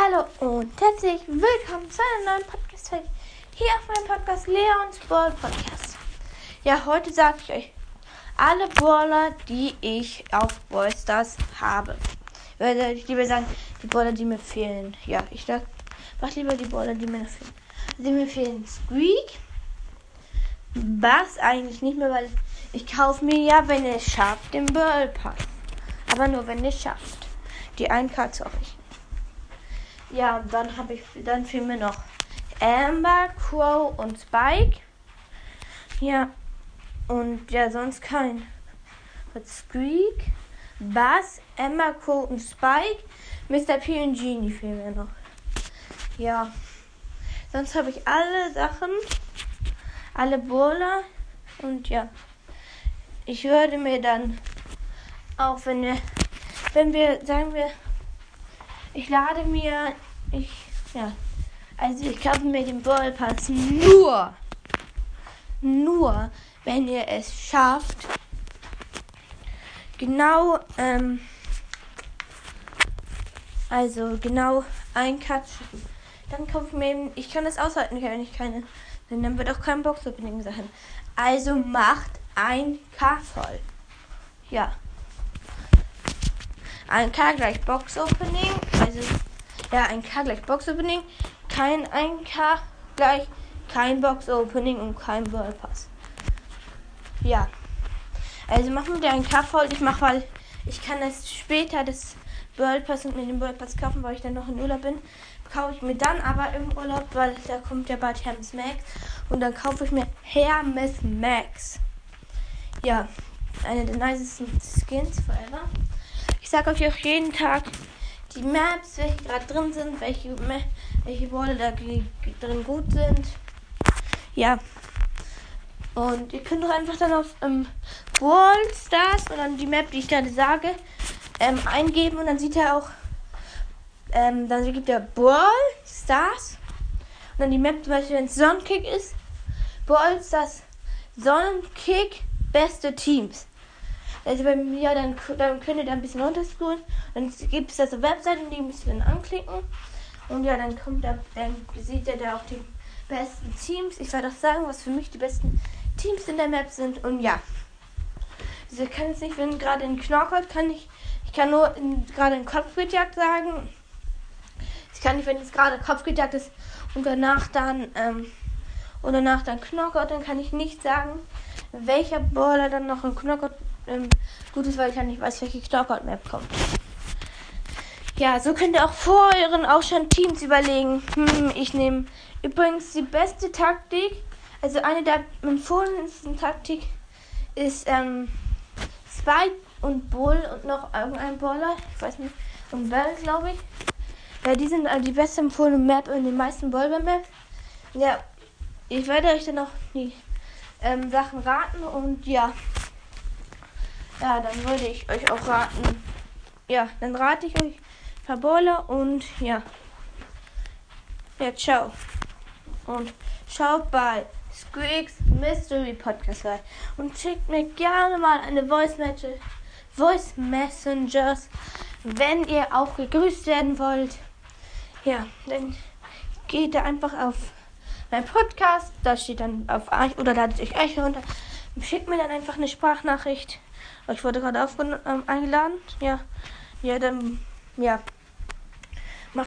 Hallo und herzlich willkommen zu einer neuen Podcast-Folge hier auf meinem Podcast Leons Ball Podcast. Ja, heute sage ich euch alle Baller, die ich auf Ballstars habe. Würde ich lieber sagen, die Baller, die mir fehlen. Ja, ich sag, mach lieber die Baller, die mir fehlen. Die mir fehlen Squeak, Bass eigentlich nicht mehr, weil ich kaufe mir ja, wenn es schafft, den Ball Pass. Aber nur, wenn es schafft. Die 1K auch ich. Ja, dann habe ich, dann fehlen mir noch Amber, Crow und Spike. Ja, und ja, sonst kein. Squeak, Bass, Amber, Crow und Spike. Mr. P und Genie fehlen mir noch. Ja, sonst habe ich alle Sachen, alle Bowler und ja. Ich würde mir dann, auch wenn wir, wenn wir, sagen wir, ich lade mir, ich, ja, also ich kaufe mir den Ball Pass nur, nur, wenn ihr es schafft, genau, ähm, also genau ein Cut Dann kaufe ich mir, ich kann das aushalten, wenn ich keine, denn dann wird auch kein Box-Opening sein. Also macht ein K voll. Ja. Ein K gleich Box Opening. Also, ja, ein K gleich Box Opening. Kein 1K gleich kein Box Opening und kein Ball Pass. Ja. Also machen wir ein K voll. Ich mache, weil ich kann das später das World Pass und mir den World Pass kaufen, weil ich dann noch in Urlaub bin. Kaufe ich mir dann aber im Urlaub, weil da kommt ja bald Hermes Max. Und dann kaufe ich mir Hermes Max. Ja, eine der nicesten Skins forever. Ich sage euch auch jeden Tag die Maps, welche gerade drin sind, welche, welche Worte da drin gut sind. Ja. Und ihr könnt doch einfach dann auf ähm, Wall Stars und dann die Map, die ich gerade sage, ähm, eingeben und dann sieht er auch, ähm, dann gibt er Ball Stars und dann die Map, zum Beispiel, wenn es Sonnenkick ist, Ball Stars Sonnenkick beste Teams. Also bei mir, dann, dann könnt ihr da ein bisschen runterscrollen. Dann gibt es da so Webseiten, die müsst ihr dann anklicken. Und ja, dann kommt da, dann seht ihr da auch die besten Teams. Ich werde auch sagen, was für mich die besten Teams in der Map sind. Und ja. Also ich kann jetzt nicht, wenn gerade in Knockout kann ich, ich kann nur gerade in Kopfgeldjagd sagen. Ich kann nicht, wenn jetzt gerade Kopfgeldjagd ist und danach dann, ähm, und danach dann Knockout, dann kann ich nicht sagen, welcher Baller dann noch in Knockout ähm, gut ist, weil ich ja nicht weiß, welche Knockout-Map kommt. Ja, so könnt ihr auch vor euren schon Teams überlegen. Hm, ich nehme übrigens die beste Taktik, also eine der empfohlensten Taktik ist ähm, Spike und Bull und noch irgendein Baller, ich weiß nicht, und Bell, glaube ich. Ja, die sind also die beste empfohlene Map in den meisten Ballber-Maps. Ja, ich werde euch dann noch die ähm, Sachen raten und ja. Ja, dann würde ich euch auch raten. Ja, dann rate ich euch Fabola und ja. Ja, ciao. Und schaut bei Squeaks Mystery Podcast rein. Und schickt mir gerne mal eine Voice, Message, Voice Messengers, wenn ihr auch gegrüßt werden wollt. Ja, dann geht da einfach auf mein Podcast, da steht dann auf Arch oder ladet euch Eiche runter. Schickt mir dann einfach eine Sprachnachricht. Ich wurde gerade ähm, eingeladen. Ja. Ja, dann, ja.